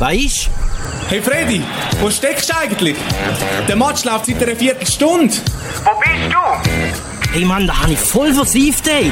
Ist? Hey Freddy, wo steckst du eigentlich? Der Match läuft seit einer Viertelstunde. Wo bist du? Hey Mann, da habe ich voll versieft, ey.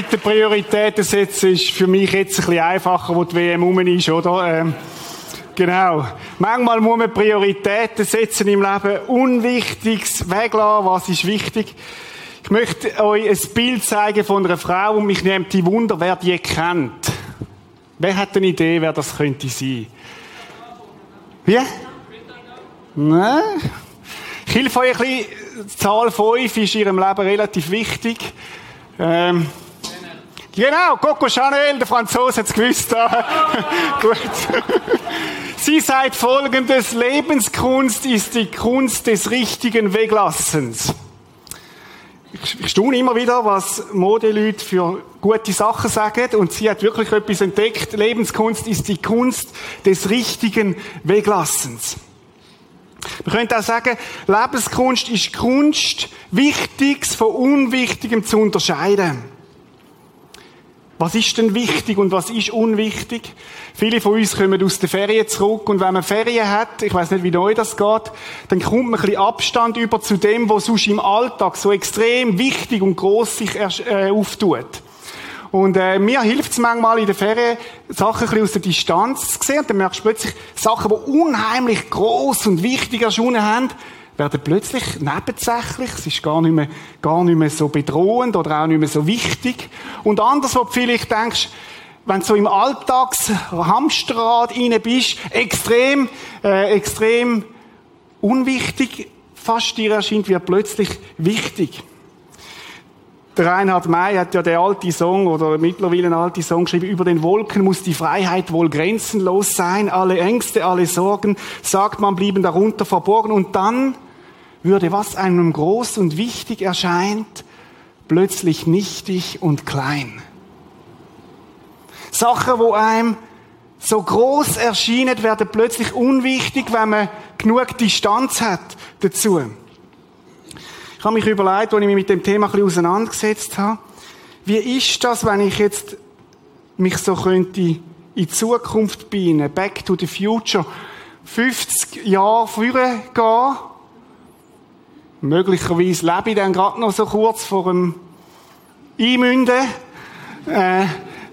Mit den Prioritäten setzen ist für mich jetzt ein bisschen einfacher, wo die WM rum ist, oder? Ähm, genau. Manchmal muss man Prioritäten setzen im Leben, Unwichtiges weglassen, was ist wichtig. Ich möchte euch ein Bild zeigen von einer Frau und mich nimmt die Wunder, wer die kennt. Wer hat eine Idee, wer das könnte sein? Wie? Nein. Ich helfe euch ein bisschen. Die Zahl 5 ist in ihrem Leben relativ wichtig. Ähm, genau, Coco Chanel, der Franzose hat es gewusst. Gut. Sie sagt folgendes, Lebenskunst ist die Kunst des richtigen Weglassens. Ich, staune immer wieder, was Modeleute für gute Sachen sagen und sie hat wirklich etwas entdeckt. Lebenskunst ist die Kunst des richtigen Weglassens. Wir können auch sagen, Lebenskunst ist Kunst, Wichtiges von Unwichtigem zu unterscheiden. Was ist denn wichtig und was ist unwichtig? Viele von uns kommen aus der Ferien zurück und wenn man Ferien hat, ich weiß nicht, wie neu das geht, dann kommt man ein bisschen Abstand über zu dem, was sonst im Alltag so extrem wichtig und groß sich äh, auftut. Und äh, mir hilft es manchmal in der Ferien, Sachen ein bisschen aus der Distanz zu sehen. Und dann merkst du plötzlich, Sachen, die unheimlich groß und wichtig erschienen haben, werden plötzlich nebensächlich. Es ist gar nicht, mehr, gar nicht mehr so bedrohend oder auch nicht mehr so wichtig. Und anders, wo du vielleicht denkst, wenn du so im Alltagshamsterrad rein bist, extrem, äh, extrem unwichtig, fast dir erscheint, wird plötzlich wichtig. Der Reinhard May hat ja den alten Song oder mittlerweile einen alten Song geschrieben, über den Wolken muss die Freiheit wohl grenzenlos sein, alle Ängste, alle Sorgen, sagt man, blieben darunter verborgen und dann würde, was einem groß und wichtig erscheint, plötzlich nichtig und klein. Sachen, wo einem so groß erschienen, werden plötzlich unwichtig, wenn man genug Distanz hat dazu. Ich habe mich überlegt, als ich mich mit dem Thema ein bisschen auseinandergesetzt habe, wie ist das, wenn ich jetzt mich so könnte in Zukunft beinen, back to the future, 50 Jahre früher gehen, möglicherweise lebe ich dann gerade noch so kurz vor dem Einmünden, äh,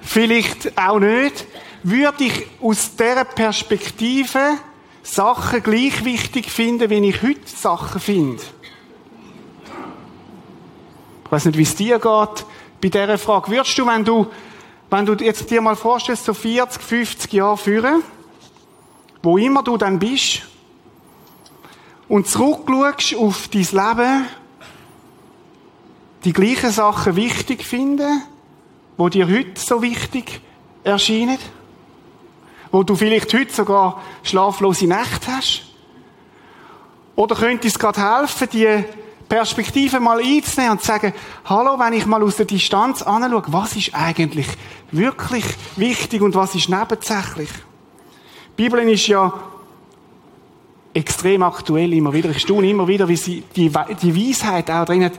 vielleicht auch nicht, würde ich aus dieser Perspektive Sachen gleich wichtig finden, wie ich heute Sachen finde. Ich weiß nicht, wie es dir geht bei dieser Frage. Würdest du, wenn du, wenn du jetzt dir mal vorstellst, so 40, 50 Jahre führen, wo immer du dann bist, und zurückschaust auf dein Leben, die gleichen Sachen wichtig finden, wo dir heute so wichtig erscheinen, wo du vielleicht heute sogar schlaflose Nächte hast? Oder könnte es gerade helfen, die Perspektive mal einzunehmen und zu sagen, hallo, wenn ich mal aus der Distanz anschaue, was ist eigentlich wirklich wichtig und was ist nebensächlich? Die Bibel ist ja extrem aktuell immer wieder. Ich staune immer wieder, wie sie die, die Weisheit auch drin hat.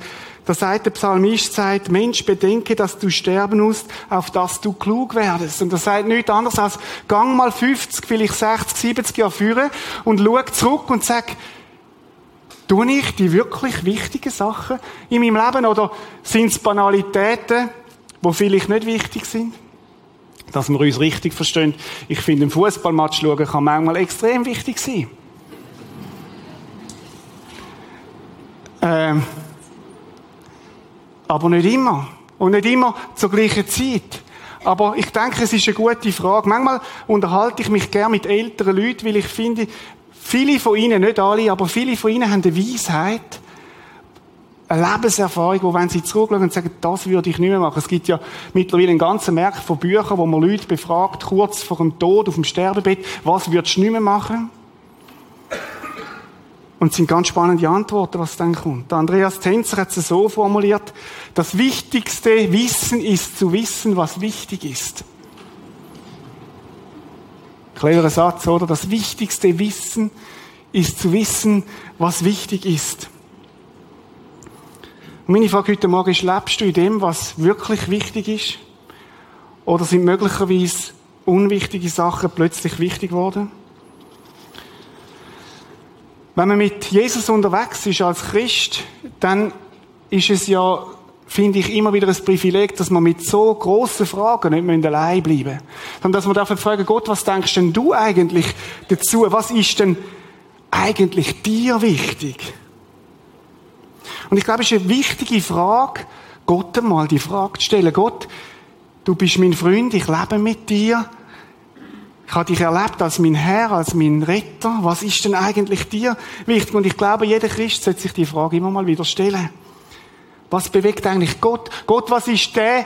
Da sagt der Psalmist, sagt, Mensch, bedenke, dass du sterben musst, auf dass du klug werdest. Und das sagt nichts anderes als, gang mal 50, vielleicht 60, 70 Jahre führen und schau zurück und sag, tue ich die wirklich wichtigen Sachen in meinem Leben oder sind es Banalitäten, die vielleicht nicht wichtig sind? Dass wir uns richtig verstehen. Ich finde, ein Fußballmatch schauen kann manchmal extrem wichtig sein. Ähm, Aber nicht immer. Und nicht immer zur gleichen Zeit. Aber ich denke, es ist eine gute Frage. Manchmal unterhalte ich mich gern mit älteren Leuten, weil ich finde, viele von ihnen, nicht alle, aber viele von ihnen haben eine Weisheit, eine Lebenserfahrung, wo wenn sie zurückschauen und sagen, das würde ich nicht mehr machen. Es gibt ja mittlerweile einen ganzen Markt von Büchern, wo man Leute befragt, kurz vor dem Tod, auf dem Sterbebett, was würdest du nicht mehr machen? Und es sind ganz spannende Antworten, was dann kommt. Andreas Tenzer hat es so formuliert, das wichtigste Wissen ist zu wissen, was wichtig ist. Cleverer Satz, oder? Das wichtigste Wissen ist zu wissen, was wichtig ist. Und meine Frage heute Morgen ist, lebst du in dem, was wirklich wichtig ist? Oder sind möglicherweise unwichtige Sachen plötzlich wichtig geworden? Wenn man mit Jesus unterwegs ist als Christ, dann ist es ja, finde ich, immer wieder ein Privileg, dass man mit so grossen Fragen nicht allein bleiben müssen. Sondern dass man dafür fragen, Gott, was denkst denn du eigentlich dazu? Was ist denn eigentlich dir wichtig? Und ich glaube, es ist eine wichtige Frage, Gott einmal die Frage zu stellen. Gott, du bist mein Freund, ich lebe mit dir. Ich habe dich erlebt als mein Herr, als mein Retter. Was ist denn eigentlich dir wichtig? Und ich glaube, jeder Christ sollte sich die Frage immer mal wieder stellen. Was bewegt eigentlich Gott? Gott, was ist der,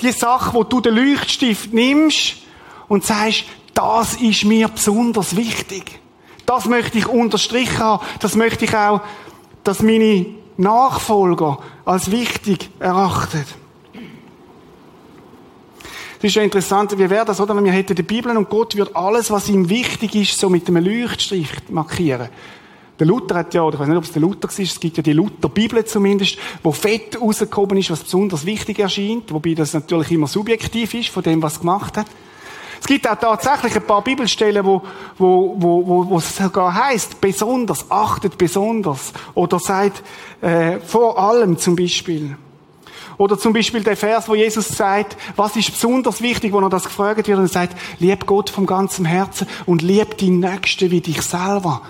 die Sache, wo du den Leuchtstift nimmst und sagst, das ist mir besonders wichtig. Das möchte ich unterstrichen haben. Das möchte ich auch, dass meine Nachfolger als wichtig erachten. Das ist ja interessant, wie wäre das, oder? Wenn wir hätten die Bibel und Gott würde alles, was ihm wichtig ist, so mit einem Leuchtstrich markieren. Der Luther hat ja, oder ich weiß nicht, ob es der Luther ist, es gibt ja die Luther-Bibel zumindest, wo fett rausgekommen ist, was besonders wichtig erscheint, wobei das natürlich immer subjektiv ist, von dem, was gemacht hat. Es gibt auch tatsächlich ein paar Bibelstellen, wo, wo, wo, wo, wo es sogar heißt, besonders, achtet besonders, oder sagt, äh, vor allem zum Beispiel. Oder zum Beispiel der Vers, wo Jesus sagt, was ist besonders wichtig, wo er das gefragt wird und er sagt, lieb Gott vom ganzen Herzen und lieb die Nächste wie dich selber.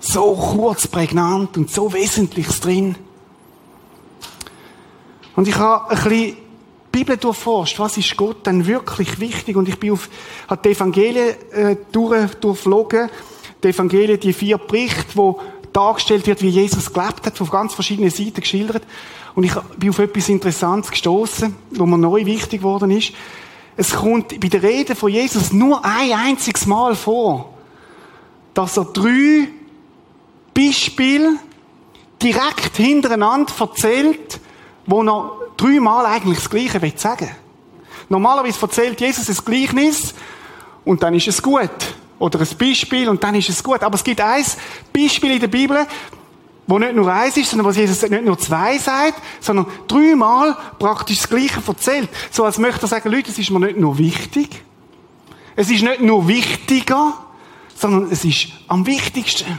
So kurz, prägnant und so Wesentliches drin. Und ich habe ein bisschen die Bibel durchforscht, was ist Gott denn wirklich wichtig? Und ich bin auf, habe die Evangelien äh, durch, durchflogen, die Evangelien, die vier Berichte, wo dargestellt wird, wie Jesus gelebt hat, von ganz verschiedenen Seiten geschildert. Und ich bin auf etwas Interessantes gestoßen, wo mir neu wichtig geworden ist. Es kommt bei der Rede von Jesus nur ein einziges Mal vor, dass er drei Beispiele direkt hintereinander erzählt, wo er dreimal eigentlich das Gleiche sagen will. Normalerweise erzählt Jesus das Gleichnis und dann ist es gut oder ein Beispiel und dann ist es gut. Aber es gibt ein Beispiel in der Bibel, wo nicht nur eins ist, sondern was Jesus nicht nur zwei sagt, sondern dreimal praktisch das Gleiche erzählt. So als möchte er sagen, Leute, es ist mir nicht nur wichtig, es ist nicht nur wichtiger, sondern es ist am wichtigsten.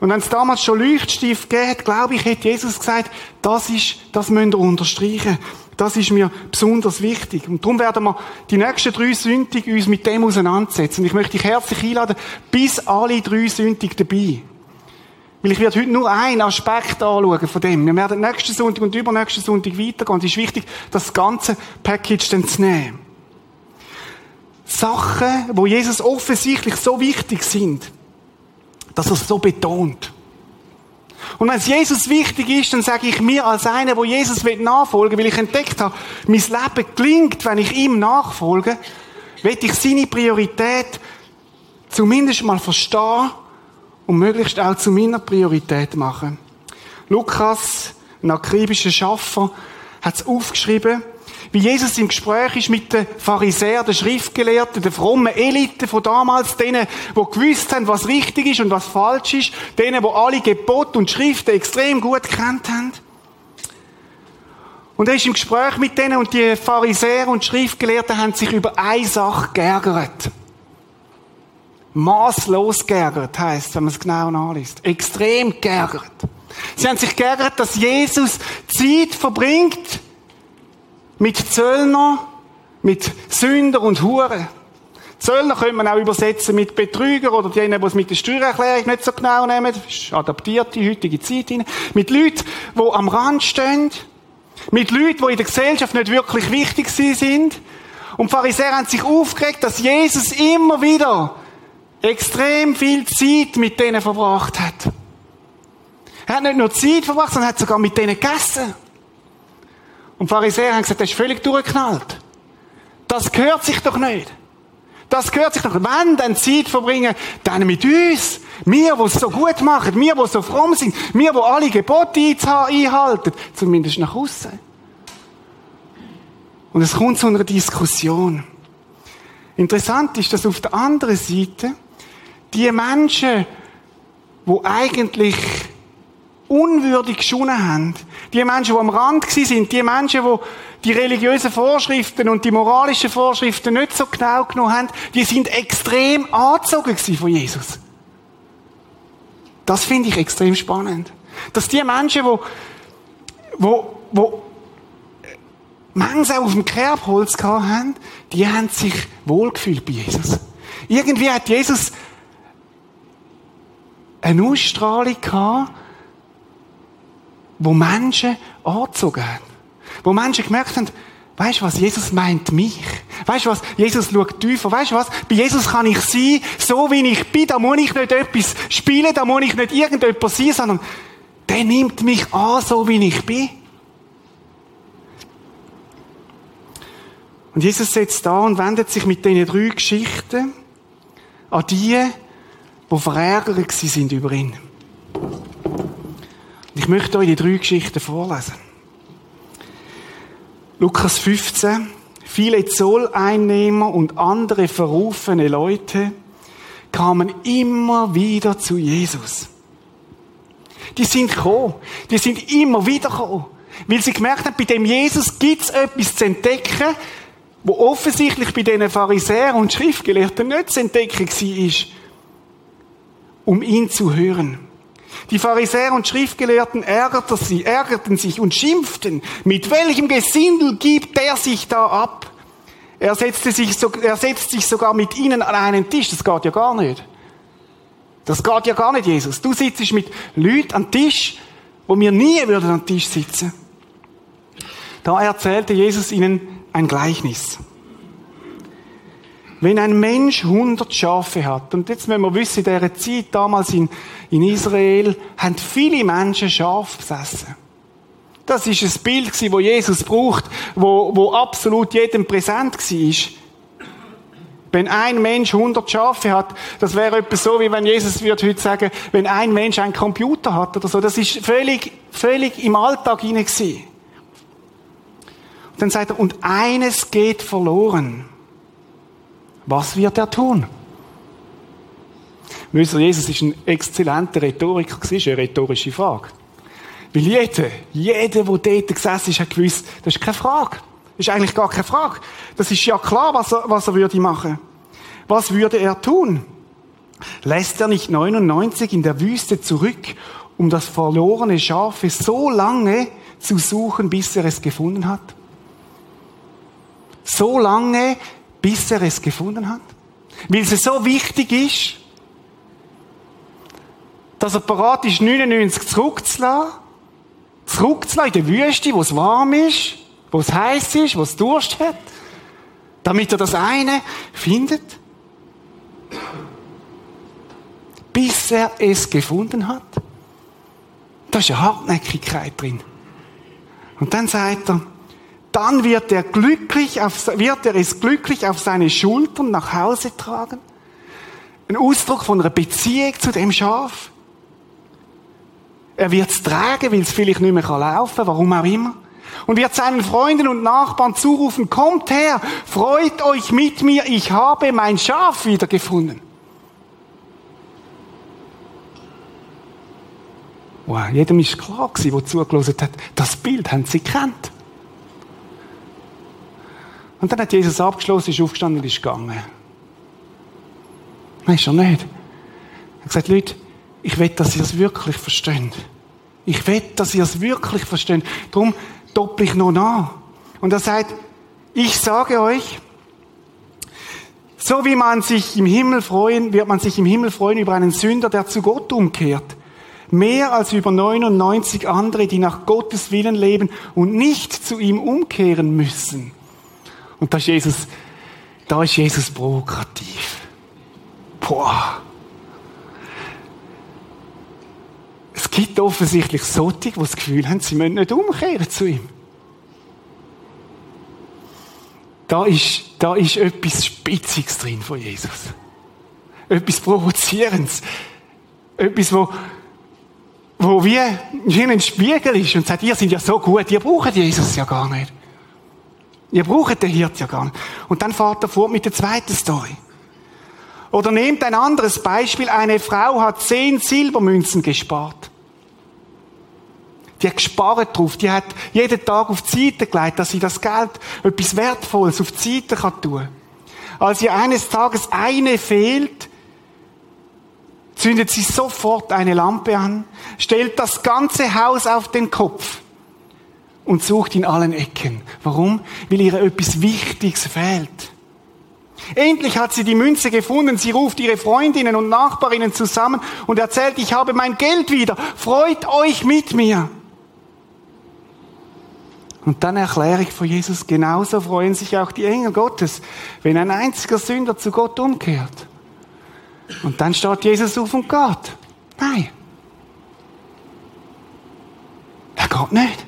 Und wenn es damals schon Leuchtstift gegeben hat, glaube ich, hat Jesus gesagt, das ist, das müsst ihr unterstreichen. Das ist mir besonders wichtig. Und darum werden wir die nächsten drei Sündig uns mit dem auseinandersetzen. Und ich möchte dich herzlich einladen, bis alle drei Sündig dabei. Weil ich werde heute nur einen Aspekt anschauen von dem. Wir werden nächsten Sonntag und übernächsten Sonntag weitergehen. Es ist wichtig, das ganze Package dann zu nehmen. Sachen, wo Jesus offensichtlich so wichtig sind, dass er es so betont. Und wenn es Jesus wichtig ist, dann sage ich mir als einer, wo Jesus nachfolgen will, weil ich entdeckt habe, mein Leben gelingt, wenn ich ihm nachfolge, will ich seine Priorität zumindest mal verstehen und möglichst auch zu meiner Priorität machen. Lukas, ein akribischer Schaffer, hat es aufgeschrieben, wie Jesus im Gespräch ist mit den Pharisäern, den Schriftgelehrten, den frommen Eliten von damals, denen, die gewusst haben, was richtig ist und was falsch ist, denen, die alle Gebote und Schriften extrem gut kennt haben. Und er ist im Gespräch mit denen und die Pharisäer und Schriftgelehrten haben sich über eine Sache geärgert. Maßlos geärgert heißt, wenn man es genau nachliest. Extrem geärgert. Sie haben sich geärgert, dass Jesus Zeit verbringt mit Zöllner, mit Sünder und Huren. Zöllner könnte man auch übersetzen mit Betrüger oder denen, die es mit der Steuererklärung nicht so genau nehmen. Das ist adaptiert die heutige Zeit hinein. Mit Leuten, die am Rand stehen. Mit Leuten, die in der Gesellschaft nicht wirklich wichtig sind. Und die Pharisäer haben sich aufgeregt, dass Jesus immer wieder extrem viel Zeit mit denen verbracht hat. Er hat nicht nur Zeit verbracht, sondern hat sogar mit denen gegessen. Und die Pharisäer haben gesagt, das ist völlig durchgeknallt. Das gehört sich doch nicht. Das gehört sich doch. Wenn dann Zeit verbringen, dann mit uns. Wir, die es so gut machen. Wir, die so fromm sind. Wir, die alle Gebote einhalten. Zumindest nach außen. Und es kommt zu einer Diskussion. Interessant ist, dass auf der anderen Seite die Menschen, die eigentlich unwürdig geschonnen haben, die Menschen, die am Rand sind, die Menschen, die die religiösen Vorschriften und die moralischen Vorschriften nicht so genau genommen haben, die sind extrem angezogen von Jesus. Das finde ich extrem spannend. Dass die Menschen, wo, wo manchmal auch auf dem Kerbholz haben, die haben sich wohlgefühlt bei Jesus. Irgendwie hat Jesus eine Ausstrahlung gehabt, wo Menschen angezogen haben. Wo Menschen gemerkt haben, weißt du was, Jesus meint mich. Weißt du was, Jesus schaut tiefer. Weißt du was, bei Jesus kann ich sein, so wie ich bin. Da muss ich nicht etwas spielen, da muss ich nicht irgendetwas sein, sondern der nimmt mich an, so wie ich bin. Und Jesus sitzt da und wendet sich mit diesen drei Geschichten an die, die verärgert sind über ihn. Ich möchte euch die drei Geschichten vorlesen. Lukas 15. Viele Zolleinnehmer und andere verrufene Leute kamen immer wieder zu Jesus. Die sind gekommen. Die sind immer wieder gekommen. Weil sie gemerkt haben, bei dem Jesus gibt es etwas zu entdecken, wo offensichtlich bei diesen Pharisäern und Schriftgelehrten nicht zu entdecken war, um ihn zu hören. Die Pharisäer und Schriftgelehrten ärgerten, sie, ärgerten sich und schimpften. Mit welchem Gesindel gibt der sich da ab? Er, setzte sich so, er setzt sich sogar mit ihnen an einen Tisch. Das geht ja gar nicht. Das geht ja gar nicht, Jesus. Du sitzt mit Leuten am Tisch, wo wir nie würden am Tisch sitzen. Da erzählte Jesus ihnen ein Gleichnis. Wenn ein Mensch 100 Schafe hat, und jetzt müssen wir wissen, in dieser Zeit, damals in, in Israel, haben viele Menschen Schaf besessen. Das ist ein Bild, das Jesus braucht, wo, wo absolut jedem präsent war. Wenn ein Mensch 100 Schafe hat, das wäre etwas so, wie wenn Jesus würde heute sagen, wenn ein Mensch einen Computer hat oder so. Das ist völlig, völlig im Alltag hinein Und dann sagt er, und eines geht verloren. Was wird er tun? Müssen Jesus ist ein exzellenter Rhetoriker, das ist eine rhetorische Frage. Weil jeder, jeder, der dort gesessen ist, hat gewusst, das ist keine Frage. Das ist eigentlich gar keine Frage. Das ist ja klar, was er, was er würde machen. Was würde er tun? Lässt er nicht 99 in der Wüste zurück, um das verlorene Schafe so lange zu suchen, bis er es gefunden hat? So lange, bis er es gefunden hat? Weil es so wichtig ist, dass er bereit ist, 99 zurückzulassen, zurückzulassen in der Wüste, wo es warm ist, wo es heiß ist, wo es Durst hat, damit er das eine findet, bis er es gefunden hat. Da ist eine Hartnäckigkeit drin. Und dann sagt er, dann wird er glücklich auf, wird er es glücklich auf seine Schultern nach Hause tragen. Ein Ausdruck von einer Beziehung zu dem Schaf. Er wird es tragen, weil es vielleicht nicht mehr laufen kann, warum auch immer. Und wird seinen Freunden und Nachbarn zurufen, kommt her, freut euch mit mir, ich habe mein Schaf wiedergefunden. Wow, jedem ist klar gewesen, der zugelassen hat, das Bild haben sie gekannt. Und dann hat Jesus abgeschlossen, ist aufgestanden und ist gegangen. Nein, ist nicht. Er hat gesagt, Leute, ich will, dass ihr es wirklich versteht. Ich will, dass ihr es wirklich versteht. Darum doppel ich noch nach. Und er sagt, ich sage euch, So wie man sich im Himmel freuen, wird man sich im Himmel freuen über einen Sünder, der zu Gott umkehrt. Mehr als über 99 andere, die nach Gottes Willen leben und nicht zu ihm umkehren müssen. Und da ist Jesus, da ist Jesus provokativ. Boah. Es gibt offensichtlich solche, die das Gefühl haben, sie müssen nicht umkehren zu ihm. Da ist, da ist etwas Spitziges drin von Jesus. Etwas Provozierendes. Etwas, wo, wo wie, wie ein Spiegel ist und sagt, ihr seid ja so gut, ihr braucht Jesus ja gar nicht. Ihr braucht den Hirt ja gar nicht. Und dann fährt er fort mit der zweiten Story. Oder nehmt ein anderes Beispiel. Eine Frau hat zehn Silbermünzen gespart. Die hat gespart drauf. Die hat jeden Tag auf die Seite gelegt, dass sie das Geld, etwas Wertvolles auf die Seite kann tun. Als ihr eines Tages eine fehlt, zündet sie sofort eine Lampe an, stellt das ganze Haus auf den Kopf und sucht in allen Ecken. Warum? Weil ihr etwas Wichtiges fehlt. Endlich hat sie die Münze gefunden. Sie ruft ihre Freundinnen und Nachbarinnen zusammen und erzählt, ich habe mein Geld wieder. Freut euch mit mir. Und dann Erklärung von Jesus, genauso freuen sich auch die Engel Gottes, wenn ein einziger Sünder zu Gott umkehrt. Und dann steht Jesus auf und geht. Nein. Er geht nicht.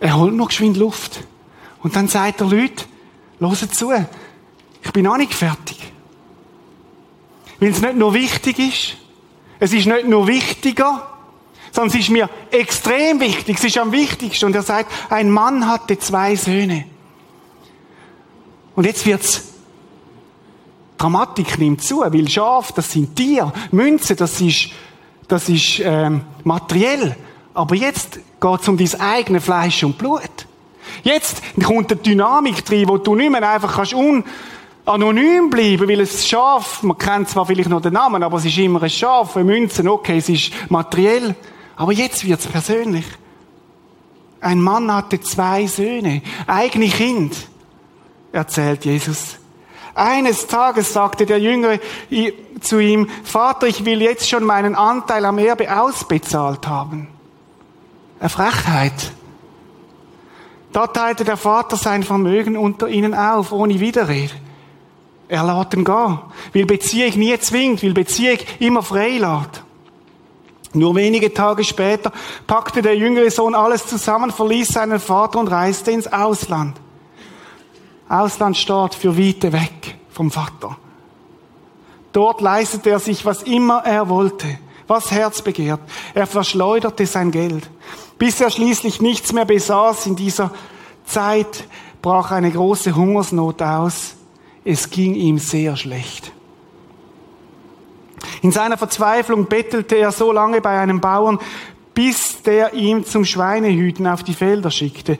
Er holt noch geschwind Luft. Und dann sagt er Leute, Hört zu, ich bin auch nicht fertig. Weil es nicht nur wichtig ist, es ist nicht nur wichtiger, sondern es ist mir extrem wichtig, es ist am wichtigsten. Und er sagt, ein Mann hatte zwei Söhne. Und jetzt wird's Dramatik nimmt zu, weil Schaf, das sind Tiere, Münze, das ist, das ist ähm, materiell. Aber jetzt geht's um dein eigenes Fleisch und Blut. Jetzt kommt eine Dynamik rein, wo du nicht mehr einfach kannst un anonym bleiben, weil es Schaf, man kennt zwar vielleicht noch den Namen, aber es ist immer ein Schaf, eine Münzen, okay, es ist materiell. Aber jetzt wird's persönlich. Ein Mann hatte zwei Söhne, eigene Kind, erzählt Jesus. Eines Tages sagte der Jüngere zu ihm, Vater, ich will jetzt schon meinen Anteil am Erbe ausbezahlt haben. Eine Frechheit. Da teilte der Vater sein Vermögen unter ihnen auf, ohne Widerrede. Er lässt ihn gehen, weil Beziehung nie zwingt, weil Beziehung immer frei lässt. Nur wenige Tage später packte der jüngere Sohn alles zusammen, verließ seinen Vater und reiste ins Ausland. Ausland steht für weite weg vom Vater. Dort leistete er sich, was immer er wollte, was Herz begehrt. Er verschleuderte sein Geld. Bis er schließlich nichts mehr besaß in dieser Zeit, brach eine große Hungersnot aus. Es ging ihm sehr schlecht. In seiner Verzweiflung bettelte er so lange bei einem Bauern, bis der ihm zum Schweinehüten auf die Felder schickte.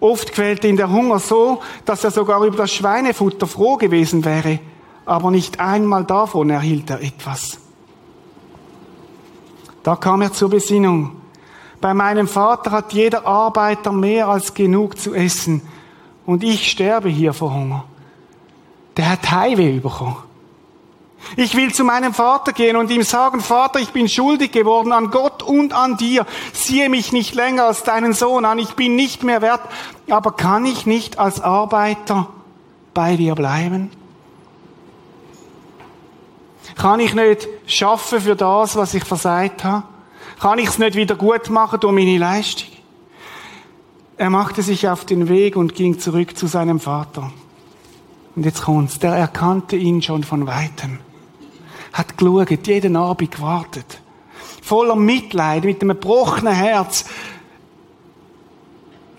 Oft quälte ihn der Hunger so, dass er sogar über das Schweinefutter froh gewesen wäre, aber nicht einmal davon erhielt er etwas. Da kam er zur Besinnung. Bei meinem Vater hat jeder Arbeiter mehr als genug zu essen. Und ich sterbe hier vor Hunger. Der hat Heimweh bekommen. Ich will zu meinem Vater gehen und ihm sagen, Vater, ich bin schuldig geworden an Gott und an dir. Siehe mich nicht länger als deinen Sohn an. Ich bin nicht mehr wert. Aber kann ich nicht als Arbeiter bei dir bleiben? Kann ich nicht schaffen für das, was ich versagt habe? Kann ich es nicht wieder gut machen durch meine Leistung? Er machte sich auf den Weg und ging zurück zu seinem Vater. Und jetzt kommt's. Der erkannte ihn schon von Weitem. Hat geschaut, jeden Abend gewartet. Voller Mitleid, mit einem gebrochenen Herz,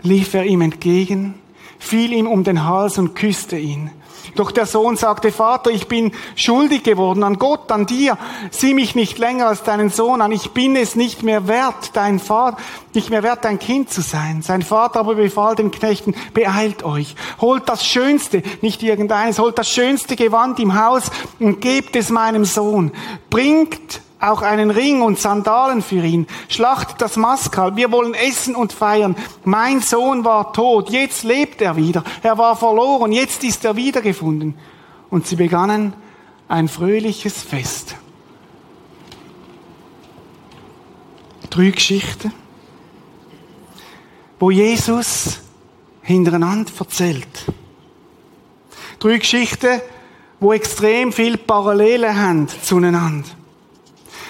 lief er ihm entgegen, fiel ihm um den Hals und küsste ihn. Doch der Sohn sagte, Vater, ich bin schuldig geworden an Gott, an dir. Sieh mich nicht länger als deinen Sohn an. Ich bin es nicht mehr wert, dein Vater, nicht mehr wert, dein Kind zu sein. Sein Vater aber befahl den Knechten, beeilt euch. Holt das Schönste, nicht irgendeines, holt das schönste Gewand im Haus und gebt es meinem Sohn. Bringt auch einen Ring und Sandalen für ihn. Schlachtet das Maskalb. Wir wollen essen und feiern. Mein Sohn war tot. Jetzt lebt er wieder. Er war verloren. Jetzt ist er wiedergefunden. Und sie begannen ein fröhliches Fest. Drei Geschichten, wo Jesus hintereinander erzählt. Drei Geschichten, wo extrem viele Parallelen haben zueinander.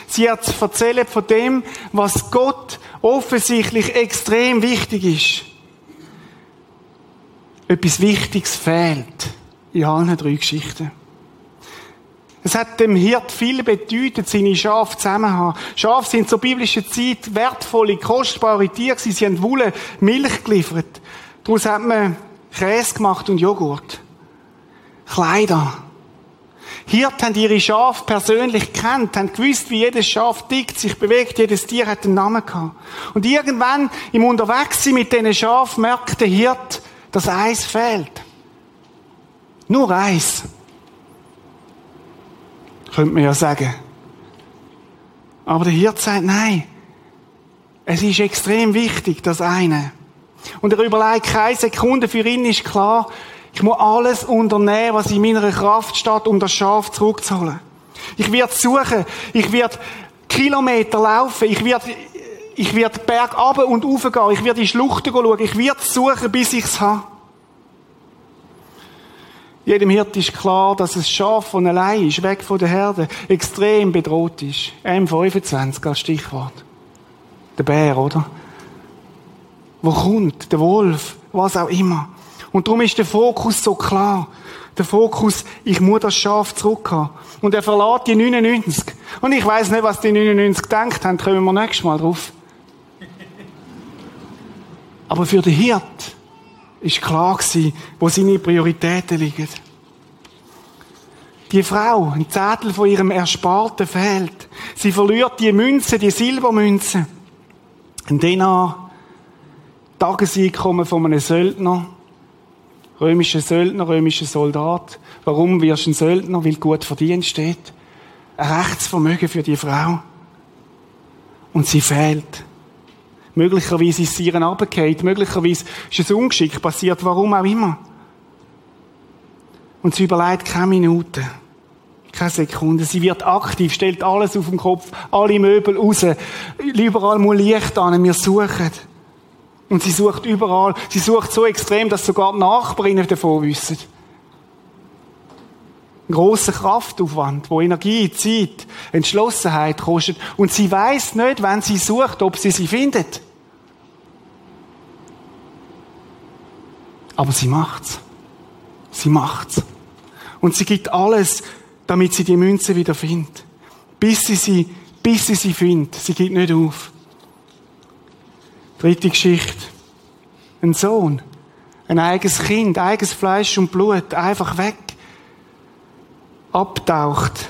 Sie erzählen von dem, was Gott offensichtlich extrem wichtig ist. Etwas Wichtiges fehlt in allen drei Geschichten. Es hat dem Hirt viel bedeutet, seine Schafe zusammen haben. Schafe sind zur biblischen Zeit wertvolle, kostbare Tiere Sie haben Wolle, Milch geliefert. Daraus hat man Käse gemacht und Joghurt. Kleider. Hirten haben ihre Schafe persönlich kennt, haben gewusst, wie jedes Schaf tickt, sich bewegt, jedes Tier hat einen Namen gehabt. Und irgendwann im Unterwegssein mit diesen Schafen merkt der Hirt, dass eins fehlt. Nur eins. Könnte man ja sagen. Aber der Hirt sagt, nein. Es ist extrem wichtig, das eine. Und er überlegt keine Sekunde, für ihn ist klar, ich muss alles unternehmen, was in meiner Kraft steht, um das Schaf zurückzuholen. Ich werde suchen, ich werde Kilometer laufen, ich werde, ich werde bergab und raufgehen, ich werde in Schluchten schauen, ich werde suchen, bis ich es habe. Jedem Hirt ist klar, dass das Schaf von allein ist, weg von der Herde, extrem bedroht ist. M25 als Stichwort. Der Bär, oder? Wo kommt? Der Wolf? Was auch immer. Und darum ist der Fokus so klar. Der Fokus, ich muss das Schaf zurückhaben. Und er verlässt die 99. Und ich weiß nicht, was die 99 gedacht haben, kommen wir nächstes Mal drauf. Aber für den Hirt ist klar gewesen, wo seine Prioritäten liegen. Die Frau, ein Zettel von ihrem Ersparten fehlt. Sie verliert die Münze, die Silbermünze. Ein Denar, Tageseinkommen von einem Söldner, römischer Söldner, römischer Soldat. Warum wirst du ein Söldner? Weil gut verdient steht. Ein Rechtsvermögen für die Frau. Und sie fehlt. Möglicherweise ist sie ihren runtergefallen. Möglicherweise ist es Ungeschick passiert. Warum auch immer. Und sie überlegt keine Minute. Keine Sekunde. Sie wird aktiv, stellt alles auf den Kopf, alle Möbel raus. Überall muss Licht an, wir suchen. Und sie sucht überall. Sie sucht so extrem, dass sogar die Nachbarinnen davon wissen. Ein grosser Kraftaufwand, wo Energie, Zeit, Entschlossenheit kostet. Und sie weiß nicht, wenn sie sucht, ob sie sie findet. Aber sie macht's. Sie macht's. Und sie gibt alles, damit sie die Münze wieder findet. Bis sie sie, bis sie sie findet. Sie gibt nicht auf. Dritte Geschichte. Ein Sohn. Ein eigenes Kind, eigenes Fleisch und Blut, einfach weg. Abtaucht.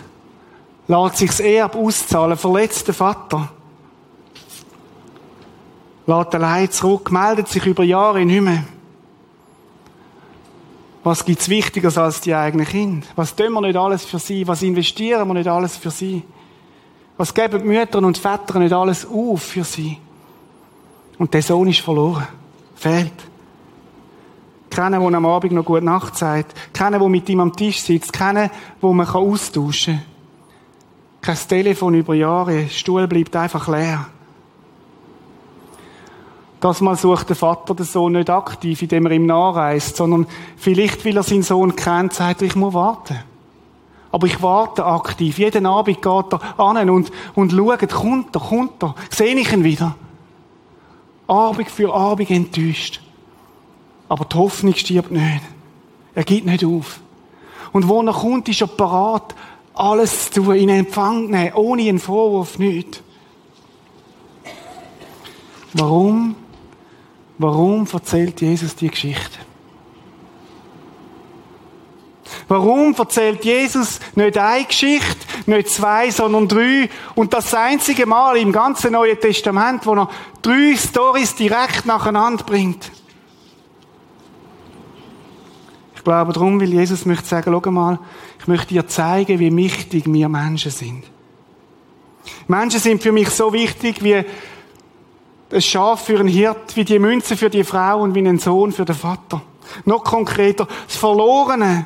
Lässt sich das Erb auszahlen, verletzt den Vater. Lässt allein zurück, meldet sich über Jahre nicht mehr. Was gibt's wichtiger als die eigenen Kinder? Was tun wir nicht alles für sie? Was investieren wir nicht alles für sie? Was geben die Mütter und Väter nicht alles auf für sie? Und der Sohn ist verloren. Fehlt. Keiner, der am Abend noch gute Nacht sagt. Keiner, der mit ihm am Tisch sitzt. Keiner, wo man austauschen kann. Kein Telefon über Jahre. Der Stuhl bleibt einfach leer. Das mal sucht der Vater den Sohn nicht aktiv, indem er ihm nachreist, sondern vielleicht, weil er seinen Sohn kennt, sagt er, ich muss warten. Aber ich warte aktiv. Jeden Abend geht er an und, und schaut, kommt er, kommt er. Sehe ich ihn wieder. Abend für Abend enttäuscht. Aber die Hoffnung stirbt nicht. Er geht nicht auf. Und wo er kommt, ist er parat, alles zu tun, in Empfang nehmen, ohne einen Vorwurf, nicht. Warum? Warum erzählt Jesus die Geschichte? Warum erzählt Jesus nicht eine Geschichte, nicht zwei, sondern drei? Und das einzige Mal im ganzen Neuen Testament, wo er drei Stories direkt nacheinander bringt. Ich glaube darum, weil Jesus möchte sagen, schau mal, ich möchte dir zeigen, wie wichtig wir Menschen sind. Menschen sind für mich so wichtig wie ein Schaf für einen Hirt, wie die Münze für die Frau und wie ein Sohn für den Vater. Noch konkreter, das Verlorene.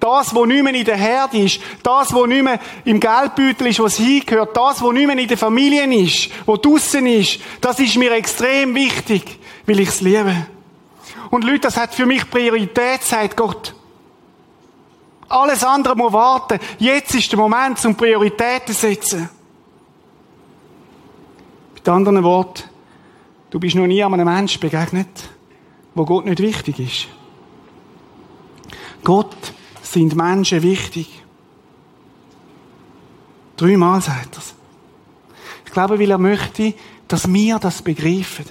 Das, wo nicht mehr in der Herde ist, das, wo nicht mehr im Geldbeutel ist, was hingehört, das, wo nicht mehr in der Familie ist, wo draussen ist, das ist mir extrem wichtig, weil ich es liebe. Und Leute, das hat für mich Priorität, sagt Gott. Alles andere muss warten. Jetzt ist der Moment zum Prioritäten setzen. Mit anderen Worten, du bist noch nie einem Menschen begegnet, wo Gott nicht wichtig ist. Gott sind Menschen wichtig. Dreimal sagt er Ich glaube, weil er möchte, dass wir das begreifen.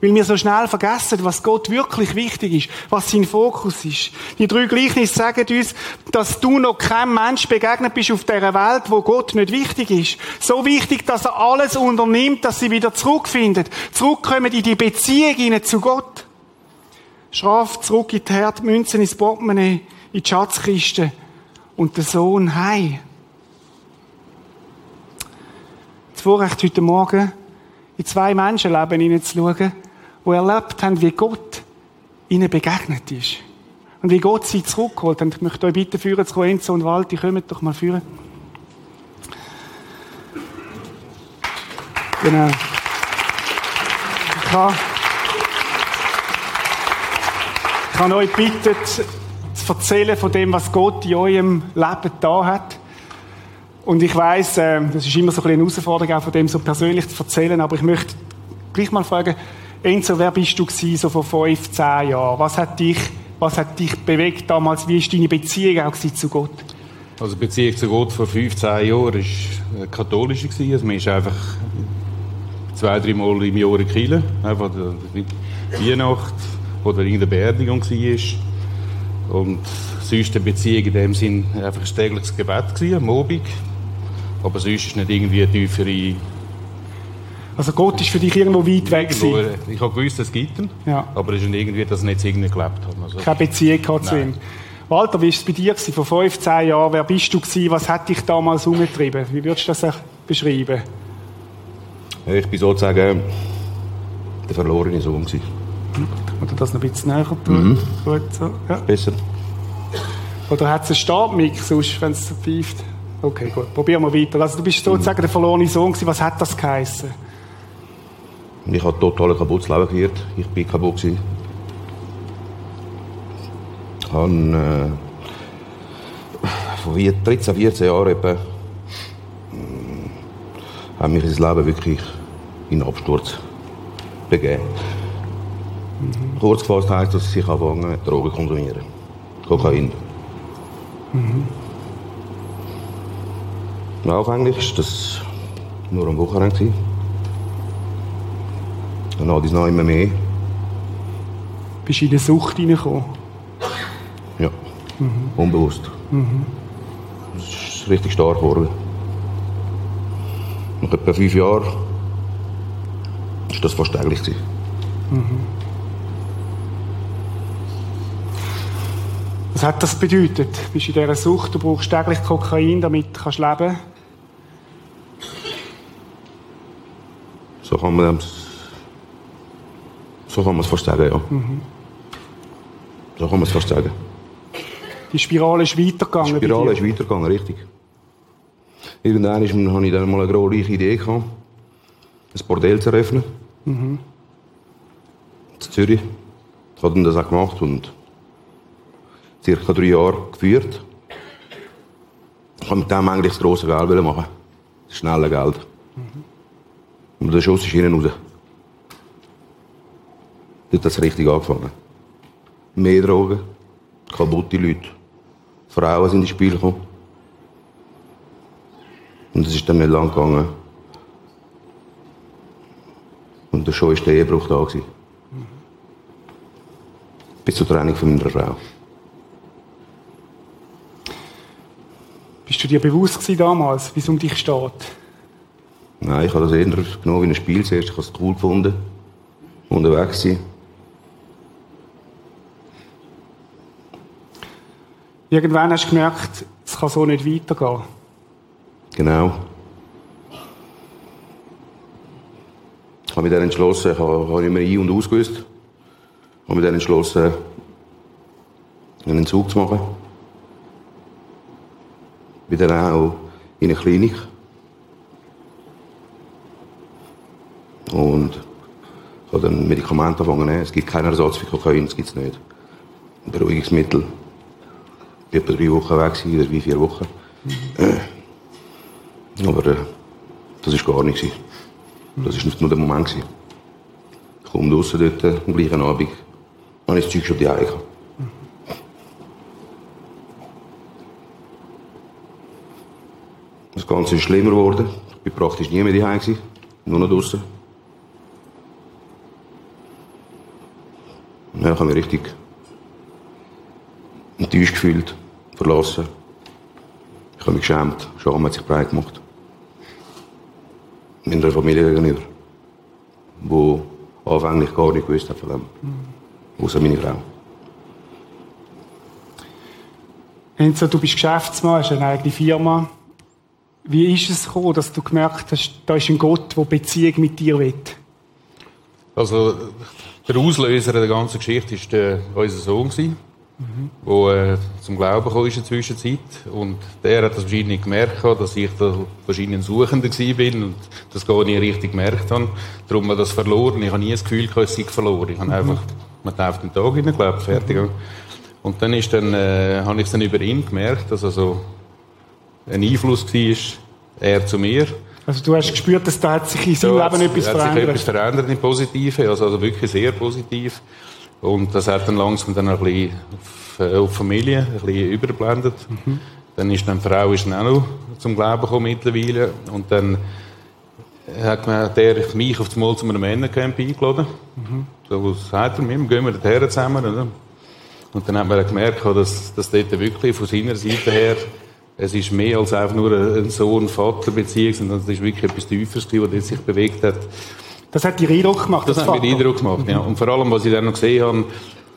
Weil wir so schnell vergessen, was Gott wirklich wichtig ist, was sein Fokus ist. Die drei Gleichnisse sagen uns, dass du noch kein Mensch begegnet bist auf dieser Welt, wo Gott nicht wichtig ist. So wichtig, dass er alles unternimmt, dass sie wieder zurückfindet. Zurückkommen in die Beziehung zu Gott. Schraf zurück in die Herd, Münzen ins Portemonnaie, in die Schatzkiste und der Sohn heim. Das Vorrecht heute Morgen, in zwei Menschenleben hineinzuschauen, die erlebt haben, wie Gott ihnen begegnet ist. Und wie Gott sie zurückholt. Und ich möchte euch bitten, führen zu Enzo und Walti, kommt doch mal führen. Genau. Ich habe, ich habe euch gebeten, erzählen von dem, was Gott in eurem Leben da hat. Und ich weiß, äh, das ist immer so ein eine Herausforderung, auch von dem so persönlich zu erzählen, aber ich möchte gleich mal fragen, Enzo, wer bist du gewesen, so vor fünf, zehn Jahren? Was hat dich, was hat dich bewegt damals? Wie war deine Beziehung auch zu Gott? Also die Beziehung zu Gott vor 15 Jahren war katholisch. Also man ist einfach zwei, drei Mal im Jahr in Kiel, einfach die Weihnacht oder irgendeine Beerdigung war. Und sonst eine Beziehung in dem Sinn einfach ein tägliches Gebet gewesen, am Abend. Aber sonst ist nicht irgendwie eine tiefere also Gott ist für dich irgendwo weit weg gewesen. Ich habe gewusst, es gibt ihn, ja. aber es ist irgendwie, dass er nicht irgendwie gelebt hat. Also, Keine Beziehung gehabt zu ihm. Walter, wie war es bei dir gewesen, vor 15 Jahren? Wer bist du gewesen? Was hat dich damals umgetrieben? Wie würdest du das beschreiben? Ich bin sozusagen der verlorene Sohn gewesen. Oder das noch ein bisschen näher tun? Mhm. Gut, so. ja. Besser. Oder hat es einen Stabmix, wenn es pfeift? Okay, gut. Probieren wir weiter. Also du bist sozusagen der verlorene Sohn gewesen. Was hat das geheißen? Ich habe total kaputtes Leben geführt. Ich bin kaputt gewesen. Ich habe äh, vor 13, 14 Jahren etwa, äh, hat mich das Leben wirklich in Absturz begeben. Mhm. Kurz gefasst heisst, dass ich anfangen Drogen konsumieren. Kokain. Mhm. Anfänglich war das nur am Wochenende. Dann hat es noch immer mehr. Bist du in eine Sucht hineingekommen? Ja, mhm. unbewusst. Mhm. Es ist richtig stark geworden. Nach etwa fünf Jahren war das fast täglich. Mhm. Was hat das bedeutet? Du bist in dieser Sucht, du brauchst täglich Kokain, damit du leben kannst So kann man so kann man es sagen, ja. Mhm. So kann man es sagen. Die Spirale ist weitergegangen? Die Spirale ist weitergegangen, richtig. Irgendwann hatte ich dann mal eine glorreiche Idee, gehabt, ein Bordell zu eröffnen. Mhm. In Zürich. Ich habe das auch gemacht und circa drei Jahre geführt. Ich wollte mit dem eigentlich das grosse Geld machen. Das schnelle Geld. Mhm. Und der Schuss ist innen raus. Dort hat es richtig angefangen. Mehr Drogen, kaputte Leute. Frauen sind ins Spiel gekommen. Und es ist dann nicht lang gegangen. Und schon war der Ehebruch da. Gewesen. Bis zur Trennung von meiner Frau. Bist du dir bewusst gewesen damals, wie es um dich steht? Nein, ich habe das eher genommen wie ein Spiel. Zuerst habe ich es cool gefunden. Unterwegs sein. Irgendwann hast du gemerkt, es kann so nicht weitergehen. Genau. Ich habe mich dann entschlossen, ich habe nicht mehr ein- und ausgewusst. Ich habe mich dann entschlossen, einen Zug zu machen. Bin dann auch in eine Klinik. Und ich habe dann Medikamente angefangen. Es gibt keinen Ersatz für Kokain, das gibt es nicht. Beruhigungsmittel. Ich war etwa drei Wochen weg, gewesen, oder wie vier Wochen. Aber äh, das war gar nicht. Das war nicht nur der Moment. gewesen. Ich komme draussen dort, äh, am gleichen Abend, habe ich das Zeug schon die Hause gehabt. Das Ganze ist schlimmer geworden. Ich war praktisch nie mehr daheim, nur noch draussen. Ja, ich habe mich richtig enttäuscht gefühlt, verlassen. Ich habe mich geschämt. Scham hat sich breit gemacht. Meiner Familie gegenüber. Wo anfänglich gar nicht gewusst hat von dem. Außer meine Frau. Enzo, du bist Geschäftsmann, hast eine eigene Firma. Wie ist es gekommen, dass du gemerkt hast, da ist ein Gott, der Beziehung mit dir will? Also, der Auslöser der ganzen Geschichte war der, unser Sohn, der mhm. äh, zum Glauben ist in der Zwischenzeit. Und der hat das wahrscheinlich gemerkt, dass ich da wahrscheinlich ein Suchender war und das gar nicht richtig gemerkt habe. Darum habe ich das verloren. Ich habe nie das Gefühl, gehabt, ich sei verloren. Ich habe einfach, man darf den Tag hinein, glaube fertig. Und dann, ist dann äh, habe ich es dann über ihn gemerkt, dass also ein Einfluss war, er zu mir. Also du hast gespürt, dass da hat sich in seinem Da Leben etwas hat sich verändert. etwas verändert im Positiven, also, also wirklich sehr positiv. Und das hat dann langsam dann ein bisschen auf, auf die Familie ein bisschen überblendet. Mhm. Dann ist dann die Frau ist dann auch noch zum Glauben gekommen mittlerweile. Und dann hat man der mich auf das Mal zu einem Männercamp eingeladen. Mhm. So, sagt er mir? Gehen wir dorthin zusammen, oder? Und dann hat man gemerkt, dass, dass dort wirklich von seiner Seite her es ist mehr als einfach nur eine Sohn-Vater-Beziehung, sondern es ist wirklich etwas Tieferes, was sich bewegt hat. Das hat dir Eindruck gemacht? Das als hat mir Vater? Eindruck gemacht, ja. Und vor allem, was ich dann noch gesehen habe,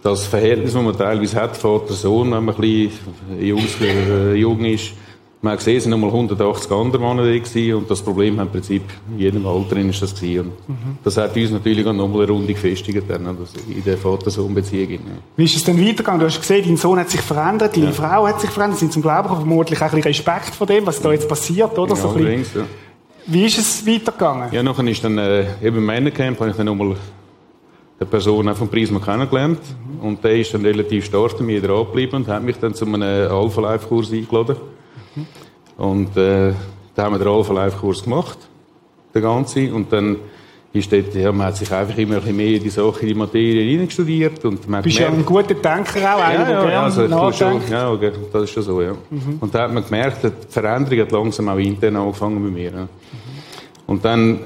das Verhältnis, das man teilweise hat, Vater-Sohn, wenn man ein bisschen jung, äh, jung ist. Man hat gesehen, es waren nochmal 180 andere Männer da und das Problem im Prinzip in jedem Alter ist das gewesen. Und das hat uns natürlich auch nochmal eine Runde gefestigt dann, also in der Vater-Sohn-Beziehung. Ja. Wie ist es denn weitergegangen? Du hast gesehen, dein Sohn hat sich verändert, deine Frau hat sich verändert, sind zum Glauben vermutlich auch ein bisschen Respekt vor dem, was da jetzt passiert, oder? So ein ja. Wie ist es weitergegangen? Ja, nachher ist dann, äh, eben im Männercamp, habe ich dann nochmal eine Person auch vom Prisma kennengelernt. Und der ist dann relativ stark an mir dran geblieben und hat mich dann zu einem Alpha-Life-Kurs eingeladen. Und, äh, da haben wir den Alpha-Life-Kurs gemacht. Der ganze. Und dann ist dort, ja, man hat sich einfach immer ein bisschen mehr in die Sache, in die Materie hineingestudiert und man bist ja ein guter Denker auch, einer, ja, der ja, also, ich schon, ja, okay, das ist schon so, ja. Und da hat man gemerkt, die Veränderung hat langsam auch intern angefangen bei mir. Ja. Und dann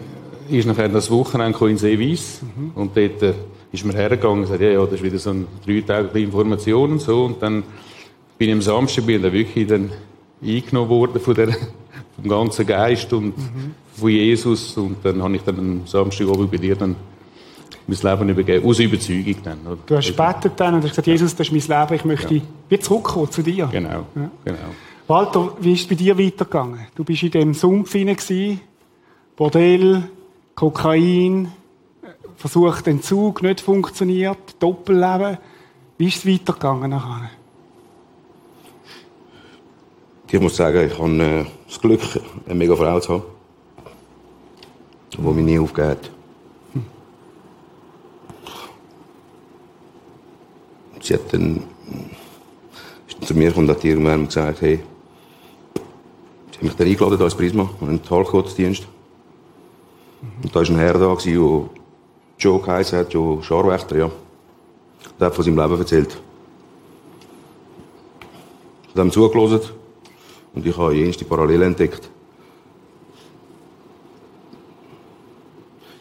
ist nachher das Wochenende in Seeweiss und dort äh, ist man hergegangen und gesagt, ja, ja, das ist wieder so eine dreitagige Information und so. Und dann bin ich am Samstag bin ich dann wirklich dann eingenommen worden von der, vom ganzen Geist und von Jesus. Und dann habe ich dann am Samstag oben bei dir dann mein Leben übergeben, aus Überzeugung dann. Oder? Du hast gebetet dann und hast gesagt, Jesus, das ist mein Leben, ich möchte wieder zurückkommen zu dir. Genau, Ja. genau. Walter, wie ist es bei dir weitergegangen? Du bist in dem Sumpf hinein Bordell, Kokain, versucht Entzug, nicht funktioniert, Doppelleben. Wie ist es weitergegangen nachher? Ich muss sagen, ich habe äh, das Glück, eine mega Frau zu haben, die mich nie aufgeht. Sie hat dann, zu mir gekommen und gesagt, hey, sie hat mich dann eingeladen ins Prisma, einen Talkgottesdienst. Und da war ein Herr da, der Joe geheißen hat, Joe Scharwächter, ja. Der hat von seinem Leben erzählt. Ich habe ihm zugelassen und ich habe jenste Parallele entdeckt.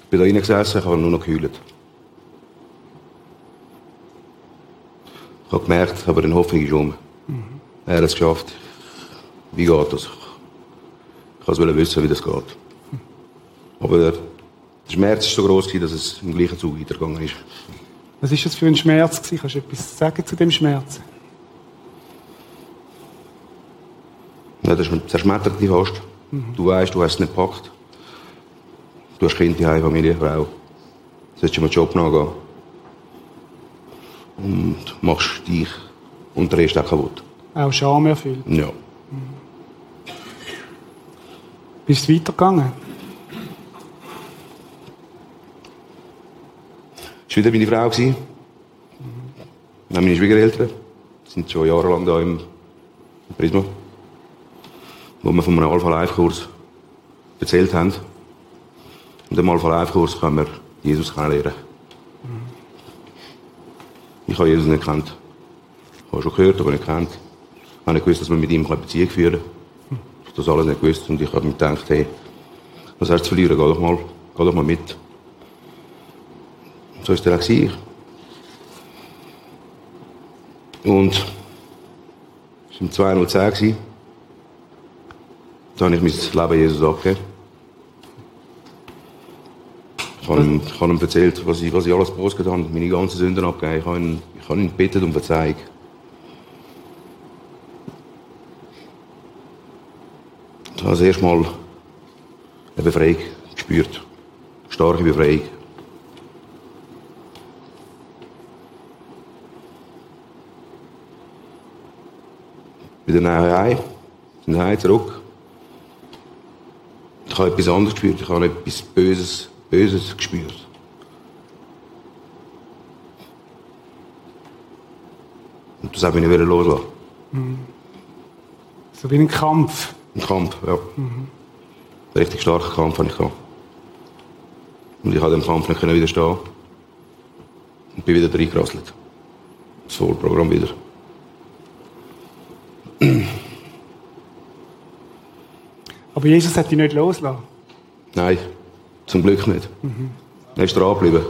Ich bin da reingesessen, ich habe nur noch geheult. Ich habe gemerkt, aber eine Hoffnung ist um. Er hat es geschafft. Wie geht das? Ich wollte wissen, wie das geht. Aber der Schmerz war so groß, dass es im gleichen Zug weitergegangen ist. Was ist das für ein Schmerz? Kannst du etwas sagen zu dem Schmerz? Ja, das zerschmettert dich fast. Du weißt, du hast es nicht gepackt. Du hast Kinder, die Familie, Frau. solltest du einem Job nachgehen. Und machst dich und den Rest auch kaputt. Auch Scham erfüllt. Ja. Bist du weitergegangen? Das war wieder meine Frau. gewesen. Dann meine Schwiegereltern. Die sind schon jahrelang da im im Prisma. Wo wir von einem Alpha-Life-Kurs erzählt haben. Und im Alpha-Life-Kurs können wir Jesus kennenlernen. Ich habe Jesus nicht gekannt. Ich habe schon gehört, aber nicht gekannt. Ich habe nicht gewusst, dass man mit ihm eine Beziehung führen kann. Ich habe das alles nicht gewusst. Und ich habe mir gedacht, hey, was hast du zu verlieren? Geh doch mal, geh doch mal mit. So war es dann auch. Und es war um 2010. Da habe ich mein Leben Jesus abgegeben. Ich habe ihm, ich erzählt, was ich, was ich alles gepostet habe, meine ganzen Sünden abgegeben. Ich habe ihn, ich habe ihn gebeten um Verzeihung. Ich habe das erste Mal eine Befreiung gespürt. Starke Befreiung. Wieder nachher heim, sind heim zurück. Ich habe etwas anderes gespürt, ich habe etwas Böses, Böses gespürt. Und das habe ich nicht wieder loslassen. So wie ein Kampf. Ein Kampf, ja. Ein richtig starker Kampf hatte ich gehabt. Und ich konnte dem Kampf nicht widerstehen. Und bin wieder reingerasselt. Das Vollprogramm wieder. Aber Jesus hat dich nicht losgelassen. Nein, zum Glück nicht. Er ist dran geblieben.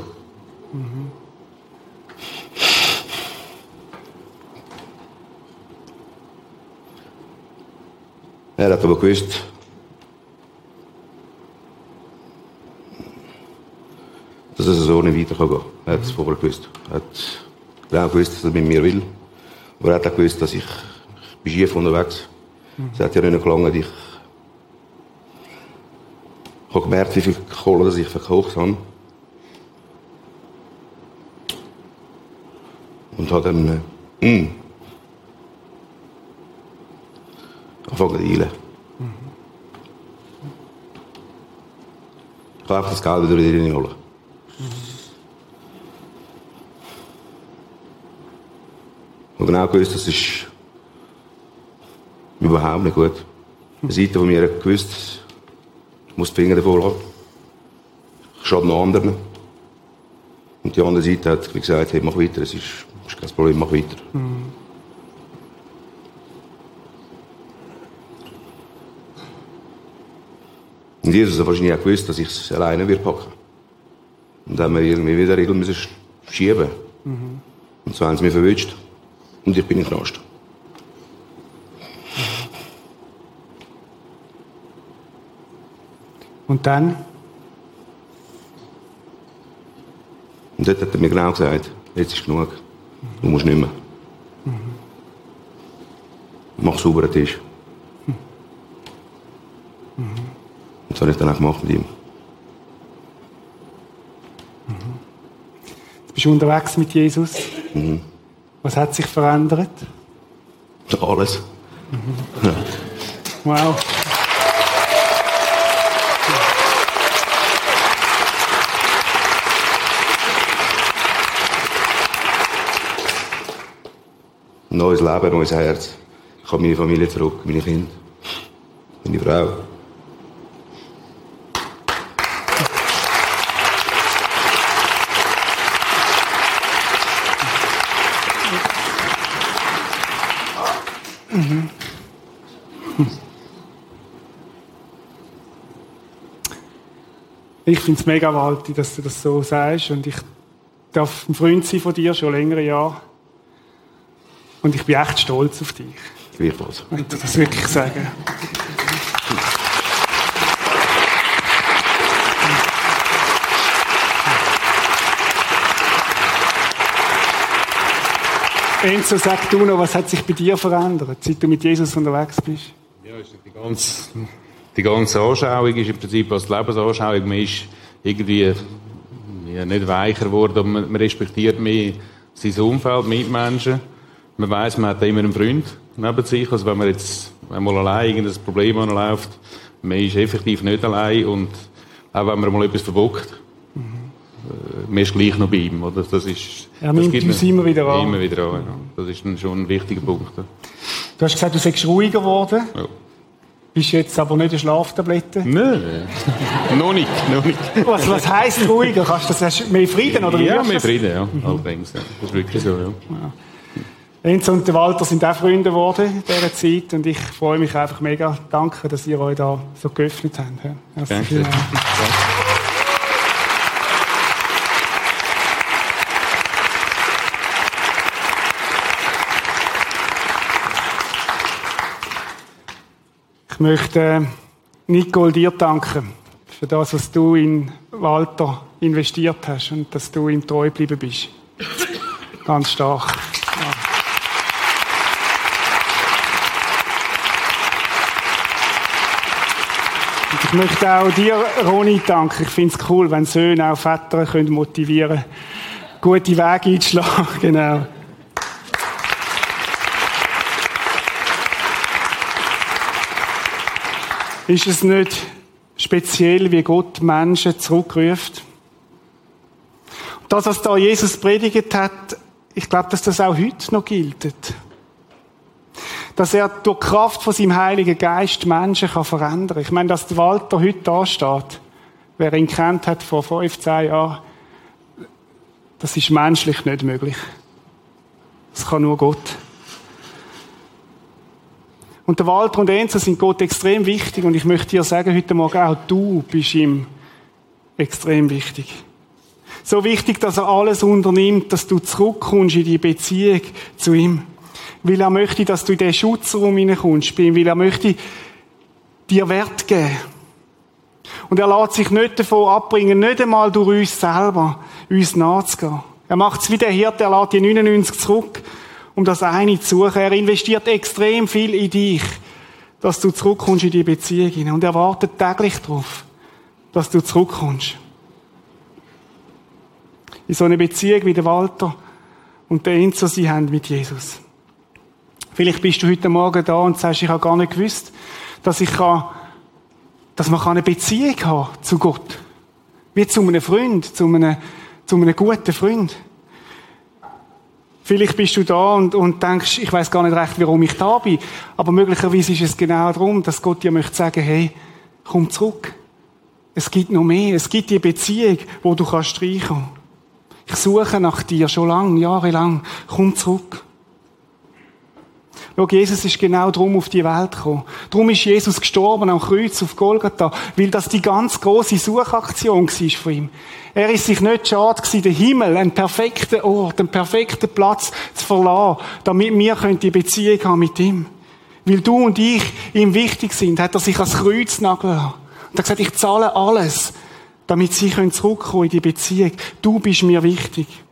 Er hat aber gewusst, dass es so nicht weitergehen kann. Er hat es vorher gewusst. Er hat genau gewusst, dass er mit mir will. Aber er hat auch gewusst, dass ich, ich bin schief unterwegs. Es hat ja nicht gelangt, ich ich habe gemerkt, wie viel Kohle ich verkauft habe. Und habe dann äh, mm, angefangen zu eilen. Ich habe das Geld wieder reinholen. Ich habe genau gewusst, das ist überhaupt nicht gut. Eine Seite von mir gewusst, muss die Finger davor lassen. Ich schade noch anderen. Und die andere Seite hat gesagt, hey, mach weiter, es ist, ist kein Problem, mach weiter. Und Jesus hat wahrscheinlich auch gewusst, dass ich es alleine wird packen. Und dann haben wir irgendwie wieder Regeln müssen schieben. Und so haben sie mich verwünscht. Und ich bin im Knast. Und dann? Und dort hat er mir genau gesagt, jetzt ist genug. Du musst nicht mehr. Mach sauberen Tisch. Und das habe ich dann auch gemacht mit ihm. Jetzt bist du unterwegs mit Jesus. Was hat sich verändert? Alles. Wow. Neues Leben, neues Herz. Ich habe meine Familie zurück, meine Kinder, meine Frau. Ich finde es mega gewaltig, dass du das so sagst. Und ich darf ein Freund sein von dir, schon längere Jahre. Und ich bin echt stolz auf dich. Gleichfalls. Ich muss das wirklich sagen. Enzo, sag du noch, was hat sich bei dir verändert, seit du mit Jesus unterwegs bist? Ja, ist die ganze, die ganze Anschauung ist im Prinzip als Lebensanschauung. Man ist irgendwie ja, nicht weicher geworden, aber man, man respektiert mehr sein Umfeld, Mitmenschen. Man weiß, man hat immer einen Freund neben sich. Also wenn man jetzt einmal allein irgendein Problem anläuft, man ist effektiv nicht allein und auch wenn man mal etwas verbockt, äh, man ist gleich noch bei ihm. Oder? Das ist, Er das nimmt uns immer wieder an. Immer wieder an, ja. Das ist dann schon ein wichtiger Punkt. Ja. Du hast gesagt, du seist ruhiger geworden. Ja. Bist jetzt aber nicht eine Schlaftablette. Nein, noch nicht, noch nicht. Was, was heisst ruhiger? Kannst du das hast du mehr Frieden oder Ja, mehr? Frieden, ja. Allerdings, ja. Das ist wirklich so, ja. Enzo und der Walter sind auch Freunde geworden in dieser Zeit und ich freue mich einfach mega. Danke, dass ihr euch da so geöffnet habt. Merci Danke. vielmals. Ich möchte äh, Nicole dir danken für das, was du in Walter investiert hast und dass du ihm treu geblieben bist. Ganz stark. Und ich möchte auch dir, Roni, danken. Ich finde es cool, wenn Söhne auch Väter können motivieren können, gute Wege einzuschlagen. Genau. Ist es nicht speziell, wie Gott Menschen zurückruft? Das, was da Jesus predigt hat, ich glaube, dass das auch heute noch gilt. Dass er durch die Kraft von seinem Heiligen Geist Menschen kann verändern kann. Ich meine, dass Walter heute da steht, wer ihn kennt hat vor 15 Jahren, das ist menschlich nicht möglich. Das kann nur Gott. Und der Walter und Enzo sind Gott extrem wichtig und ich möchte dir sagen, heute Morgen auch du bist ihm extrem wichtig. So wichtig, dass er alles unternimmt, dass du zurückkommst in die Beziehung zu ihm. Weil er möchte, dass du in den Schutzraum hineinkommst bei ihm, weil er möchte dir Wert geben. Und er lässt sich nicht davon abbringen, nicht einmal durch uns selber, uns nachzugehen. Er macht es wie der Hirte, er lässt die 99 zurück, um das eine zu suchen. Er investiert extrem viel in dich, dass du zurückkommst in die Beziehung hinein. Und er wartet täglich darauf, dass du zurückkommst. In so eine Beziehung wie der Walter und der Enzo sie haben mit Jesus. Vielleicht bist du heute Morgen da und sagst, ich habe gar nicht gewusst, dass ich kann, dass man eine Beziehung haben zu Gott. Wie zu einem Freund, zu einem, zu einem guten Freund. Vielleicht bist du da und, und denkst, ich weiß gar nicht recht, warum ich da bin. Aber möglicherweise ist es genau darum, dass Gott dir möchte sagen, hey, komm zurück. Es gibt noch mehr. Es gibt die Beziehung, wo du kannst reinkommen. Ich suche nach dir schon lang, jahrelang. Komm zurück. Schau, Jesus ist genau drum auf die Welt gekommen. Drum ist Jesus gestorben am Kreuz auf Golgatha, weil das die ganz große Suchaktion war von ihm. Er ist sich nicht schade gewesen, den Himmel, einen perfekten Ort, einen perfekten Platz zu verlassen, damit wir die Beziehung haben mit ihm. Weil du und ich ihm wichtig sind, hat er sich ans Kreuz nageln. Und er hat gesagt, ich zahle alles, damit sie zurückkommen in die Beziehung. Du bist mir wichtig.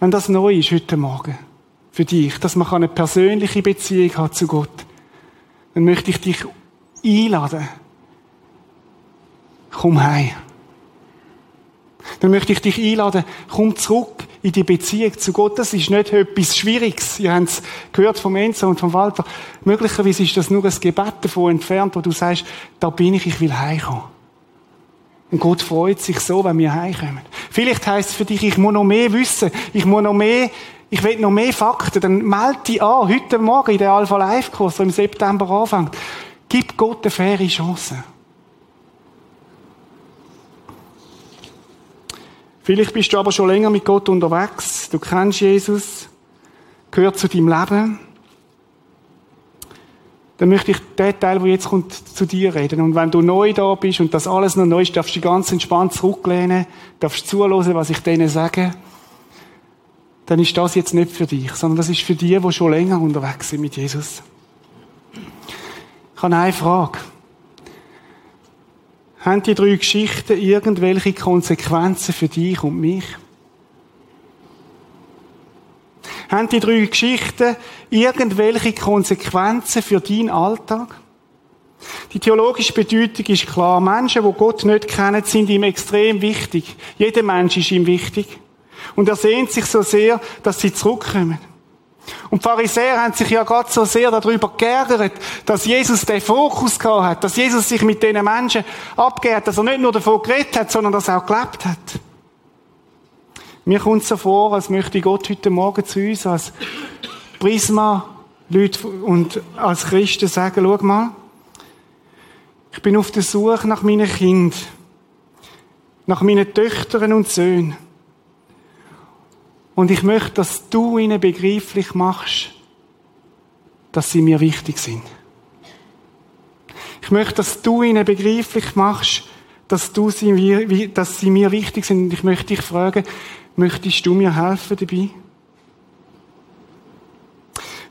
Wenn das neu ist heute Morgen für dich, dass man eine persönliche Beziehung hat zu Gott, dann möchte ich dich einladen. Komm heim. Dann möchte ich dich einladen, komm zurück in die Beziehung zu Gott. Das ist nicht etwas Schwieriges. Ihr habt es gehört vom Enzo und vom Walter. Möglicherweise ist das nur ein Gebet davon entfernt, wo du sagst, da bin ich, ich will heimkommen. Und Gott freut sich so, wenn wir heimkommen. Vielleicht heisst es für dich, ich muss noch mehr wissen, ich muss noch mehr, ich will noch mehr Fakten. Dann melde dich an, heute Morgen in der Alpha Live Kurs, der im September anfängt. Gib Gott eine faire Chance. Vielleicht bist du aber schon länger mit Gott unterwegs. Du kennst Jesus, gehört zu deinem Leben. Dann möchte ich den Teil, der jetzt kommt, zu dir reden. Und wenn du neu da bist und das alles noch neu ist, darfst du ganz entspannt zurücklehnen, darfst zuhören, was ich denen sage. Dann ist das jetzt nicht für dich, sondern das ist für die, die schon länger unterwegs sind mit Jesus. Ich habe eine Frage. Haben die drei Geschichten irgendwelche Konsequenzen für dich und mich? Haben die drei Geschichten irgendwelche Konsequenzen für deinen Alltag? Die theologische Bedeutung ist klar. Menschen, die Gott nicht kennen, sind ihm extrem wichtig. Jeder Mensch ist ihm wichtig. Und er sehnt sich so sehr, dass sie zurückkommen. Und die Pharisäer haben sich ja gerade so sehr darüber geärgert, dass Jesus den Fokus gehabt hat, dass Jesus sich mit diesen Menschen abgehört, dass er nicht nur davon geredet hat, sondern dass er auch gelebt hat. Mir kommt so vor, als möchte Gott heute Morgen zu uns als Prisma Leute und als Christen sagen, schau mal, ich bin auf der Suche nach meinen Kind, nach meinen Töchtern und Söhnen. Und ich möchte, dass du ihnen begreiflich machst, dass sie mir wichtig sind. Ich möchte, dass du ihnen begreiflich machst, dass, du sie, dass sie mir wichtig sind. Und ich möchte dich fragen, möchtest du mir helfen dabei?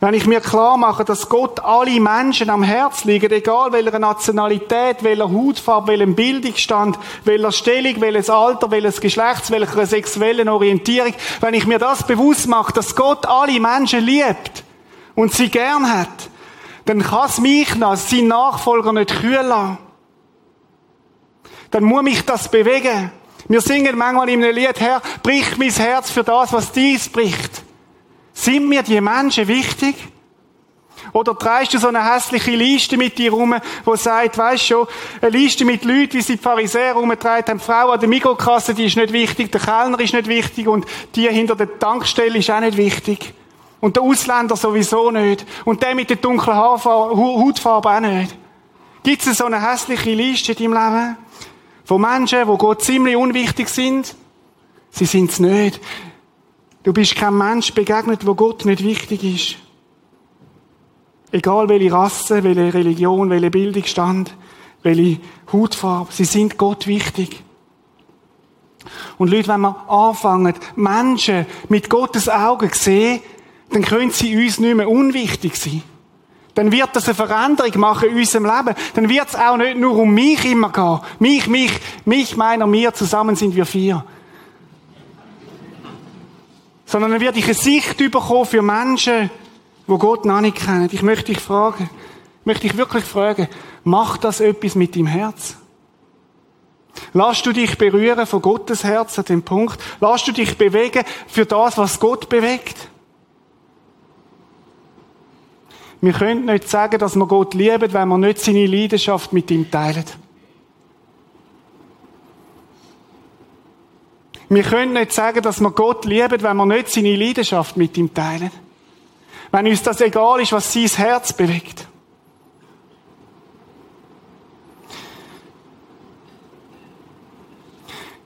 Wenn ich mir klar mache, dass Gott alle Menschen am Herz liegt, egal welcher Nationalität, welcher Hautfarbe, welchem Bildungsstand, welcher Stellung, welches Alter, welches Geschlechts, welcher sexuellen Orientierung, wenn ich mir das bewusst mache, dass Gott alle Menschen liebt und sie gern hat, dann kann es mich noch, sein Nachfolger nicht kühl lassen. Dann muss mich das bewegen. Wir singen manchmal in einem Lied, Herr, brich mein Herz für das, was dies bricht. Sind mir die Menschen wichtig? Oder trägst du so eine hässliche Liste mit dir rum, wo sagt, weisst schon, eine Liste mit Leuten, wie sie die Pharisäer rumgetragen haben, die Frau an der Mikrokasse, die ist nicht wichtig, der Kellner ist nicht wichtig und die hinter der Tankstelle ist auch nicht wichtig. Und der Ausländer sowieso nicht. Und der mit der dunklen Hautfarbe auch nicht. Gibt es so eine hässliche Liste in deinem Leben? Von Menschen, die Gott ziemlich unwichtig sind? Sie sind es nicht. Du bist kein Mensch begegnet, wo Gott nicht wichtig ist. Egal welche Rasse, welche Religion, welche Bildungsstand, welche Hautfarbe, sie sind Gott wichtig. Und Leute, wenn wir anfangen, Menschen mit Gottes Augen sehen, dann können sie uns nicht mehr unwichtig sein. Dann wird das eine Veränderung machen in unserem Leben. Dann wird es auch nicht nur um mich immer gehen. Mich, mich, mich, meiner, mir, zusammen sind wir vier sondern dann werde ich eine Sicht bekommen für Menschen, wo Gott noch nicht kennen. Ich möchte dich fragen, möchte ich wirklich fragen, macht das etwas mit deinem Herz? Lass du dich berühren von Gottes Herz an dem Punkt? Lass du dich bewegen für das, was Gott bewegt? Wir können nicht sagen, dass wir Gott lieben, wenn wir nicht seine Leidenschaft mit ihm teilen. Wir können nicht sagen, dass wir Gott lieben, wenn wir nicht seine Leidenschaft mit ihm teilen. Wenn uns das egal ist, was sein Herz bewegt.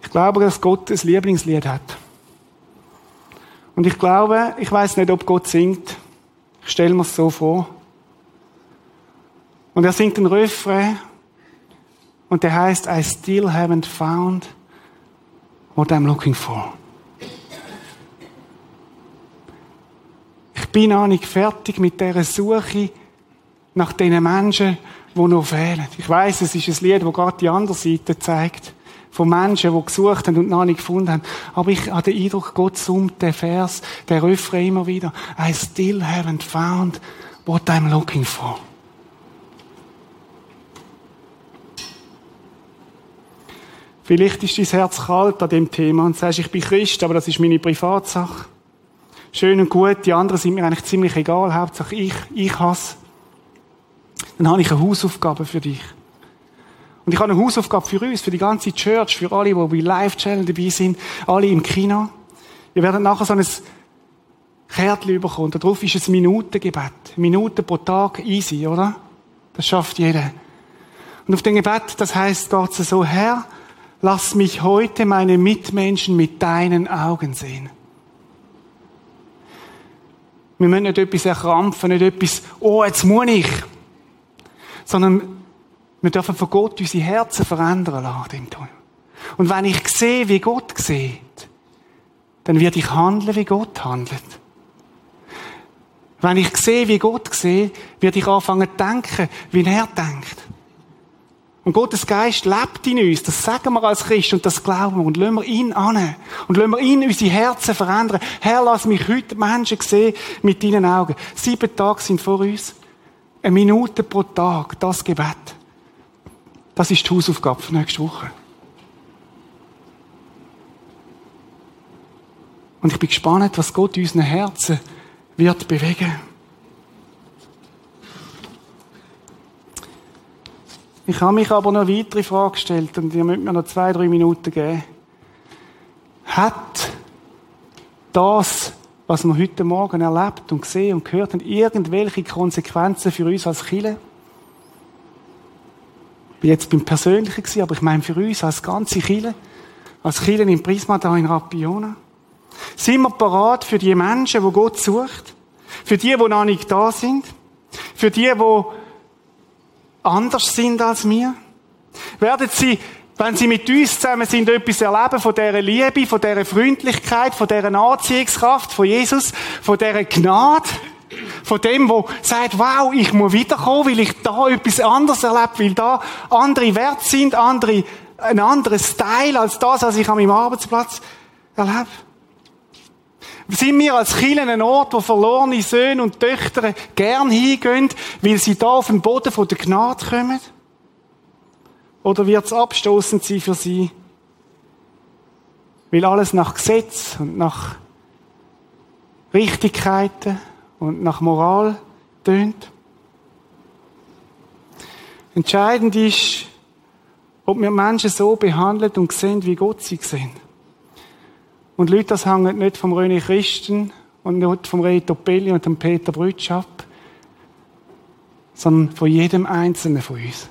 Ich glaube, dass Gott ein Lieblingslied hat. Und ich glaube, ich weiß nicht, ob Gott singt. Ich stelle mir es so vor. Und er singt einen Refrain. Und der heißt, I still haven't found what I'm looking for. Ich bin noch nicht fertig mit dieser Suche nach den Menschen, die noch fehlen. Ich weiß, es ist ein Lied, das gerade die andere Seite zeigt. Von Menschen, die gesucht haben und noch nicht gefunden haben. Aber ich habe den Eindruck, Gott summt den Vers, der Refrain immer wieder. I still haven't found what I'm looking for. Vielleicht ist dein Herz kalt an dem Thema und sagst, ich bin Christ, aber das ist meine Privatsache. Schön und gut, die anderen sind mir eigentlich ziemlich egal, Hauptsache ich, ich hasse. Dann habe ich eine Hausaufgabe für dich. Und ich habe eine Hausaufgabe für uns, für die ganze Church, für alle, die bei Live-Channel dabei sind, alle im Kino. Wir werden nachher so ein Kärtchen bekommen. Darauf ist ein Minutengebet. Minuten pro Tag, easy, oder? Das schafft jeder. Und auf dem Gebet, das heißt, es so, Herr, lass mich heute meine Mitmenschen mit deinen Augen sehen. Wir müssen nicht etwas erkrampfen, nicht etwas, oh, jetzt muss ich. Sondern wir dürfen von Gott unsere Herzen verändern lassen. Und wenn ich sehe, wie Gott sieht, dann werde ich handeln, wie Gott handelt. Wenn ich sehe, wie Gott sieht, werde ich anfangen zu denken, wie er denkt. Und Gottes Geist lebt in uns. Das sagen wir als Christ und das glauben wir. Und lassen wir ihn an. Und lassen wir ihn unsere Herzen verändern. Herr, lass mich heute Menschen sehen mit deinen Augen. Sieben Tage sind vor uns. Eine Minute pro Tag, das Gebet. Das ist die Hausaufgabe für nächste Woche. Und ich bin gespannt, was Gott in unseren Herzen wird bewegen. Ich habe mich aber noch weitere Frage gestellt und ihr müsst mir noch zwei, drei Minuten geben. Hat das, was wir heute Morgen erlebt und gesehen und gehört haben, irgendwelche Konsequenzen für uns als Chile? Bin jetzt beim Persönlichen gewesen, aber ich meine für uns als ganze Chile, als Chile im Prisma da in Rapiona. Sind wir parat für die Menschen, die Gott sucht? Für die, die noch nicht da sind? Für die, die anders sind als wir? Werden sie, wenn sie mit uns zusammen sind, etwas erleben von dieser Liebe, von dieser Freundlichkeit, von dieser Anziehungskraft von Jesus, von dieser Gnade? Von dem, wo sagt, wow, ich muss wiederkommen, weil ich da etwas anderes erlebe, weil da andere Werte sind, andere, ein anderes Style als das, was ich an meinem Arbeitsplatz erlebe. Sind wir als Kirche ein Ort, wo verlorene Söhne und Töchter gern hingehen, weil sie da auf den Boden der Gnade kommen? Oder wird es abstoßend sein für sie? Weil alles nach Gesetz und nach Richtigkeiten und nach Moral tönt? Entscheidend ist, ob wir Menschen so behandeln und sehen, wie Gott sie sehen. Und Leute, das hängt nicht vom René Christen und nicht vom Reto Pelli und dem Peter Brütsch ab, sondern von jedem Einzelnen von uns.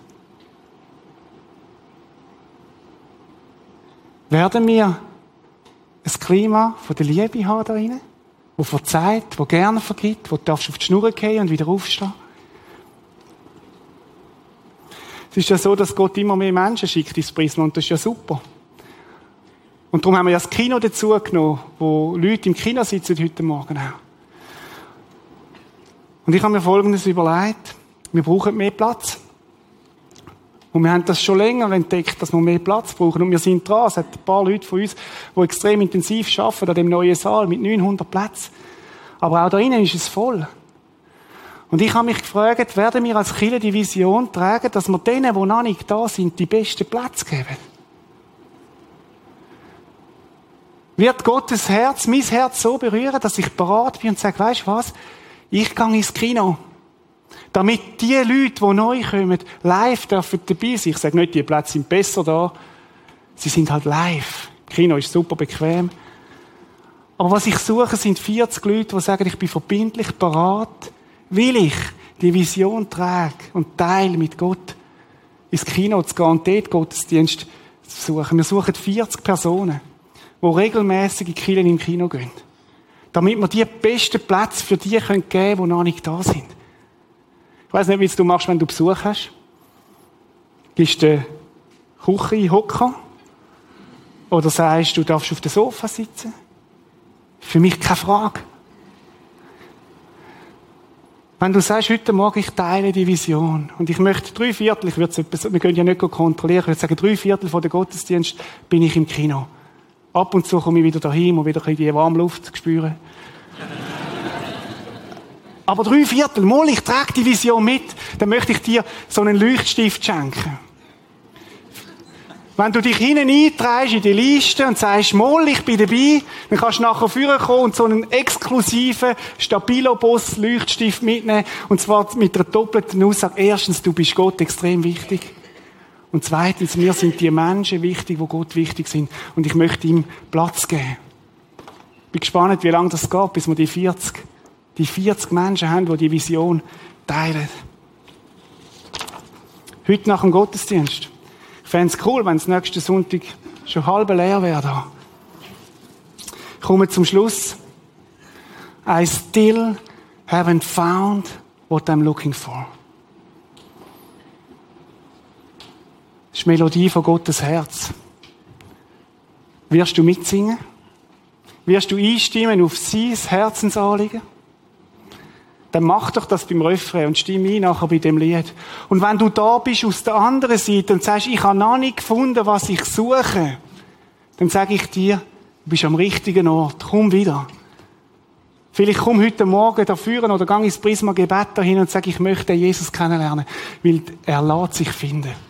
Werden wir ein Klima von der Liebe haben da drinnen, wo verzeiht, wo gerne vergibt, wo du auf die Schnur gehen und wieder aufstehen? Es ist ja so, dass Gott immer mehr Menschen schickt ins Prisma und das ist ja super. Und darum haben wir ja das Kino dazu genommen, wo Leute im Kino sitzen heute Morgen auch. Und ich habe mir Folgendes überlegt. Wir brauchen mehr Platz. Und wir haben das schon länger entdeckt, dass wir mehr Platz brauchen. Und wir sind dran. Es hat ein paar Leute von uns, die extrem intensiv arbeiten an dem neuen Saal mit 900 Plätzen. Aber auch da innen ist es voll. Und ich habe mich gefragt, werden wir als Kirche die Vision tragen, dass wir denen, die noch nicht da sind, die besten Plätze geben? wird Gottes Herz, mein Herz so berühren, dass ich bereit bin und sage, weißt du was? Ich gehe ins Kino. Damit die Leute, die neu kommen, live dürfen dabei sein. Ich sage nicht, die Plätze sind besser da. Sie sind halt live. Kino ist super bequem. Aber was ich suche, sind 40 Leute, die sagen, ich bin verbindlich bereit, will ich die Vision trage und teile mit Gott ins Kino zu gehen und dort Gottesdienst zu suchen. Wir suchen 40 Personen die regelmäßig in Kielen im Kino gehen. Damit wir die besten Plätze für die geben können, die noch nicht da sind. Ich weiß nicht, wie du machst, wenn du Besuch hast. Gibst du Küche hocken? Oder sagst du, darfst auf dem Sofa sitzen? Für mich keine Frage. Wenn du sagst, heute Morgen, ich teile die Vision und ich möchte drei Viertel, ich würde es, wir können ja nicht kontrollieren, ich würde sagen, drei Viertel von der Gottesdienst bin ich im Kino. Ab und zu komme ich wieder daheim und wieder ein die warme Luft spüren. Aber drei Viertel, mal, ich trage die Vision mit, dann möchte ich dir so einen Leuchtstift schenken. Wenn du dich hinten einträgst in die Liste und sagst, mal, ich bin dabei, dann kannst du nachher führen kommen und so einen exklusiven Stabilo-Boss-Leuchtstift mitnehmen. Und zwar mit einer doppelten Aussage. Erstens, du bist Gott extrem wichtig. Und zweitens, mir sind die Menschen wichtig, wo Gott wichtig sind. Und ich möchte ihm Platz geben. Ich bin gespannt, wie lange das geht, bis wir die 40, die 40 Menschen haben, die die Vision teilen. Heute nach dem Gottesdienst. Ich fände es cool, wenn es nächsten Sonntag schon halb leer wäre. Ich komme zum Schluss. I still haven't found what I'm looking for. Das ist die Melodie von Gottes Herz. Wirst du mitsingen? Wirst du einstimmen auf sein Herzensanliegen? Dann mach doch das beim Refrain und stimme ein nachher bei dem Lied. Und wenn du da bist aus der anderen Seite und sagst, ich habe noch nicht gefunden, was ich suche, dann sage ich dir, du bist am richtigen Ort. Komm wieder. Vielleicht komm heute Morgen dafür oder gang ins Prisma Gebet dahin und sag, ich möchte Jesus kennenlernen, weil er lässt sich finden.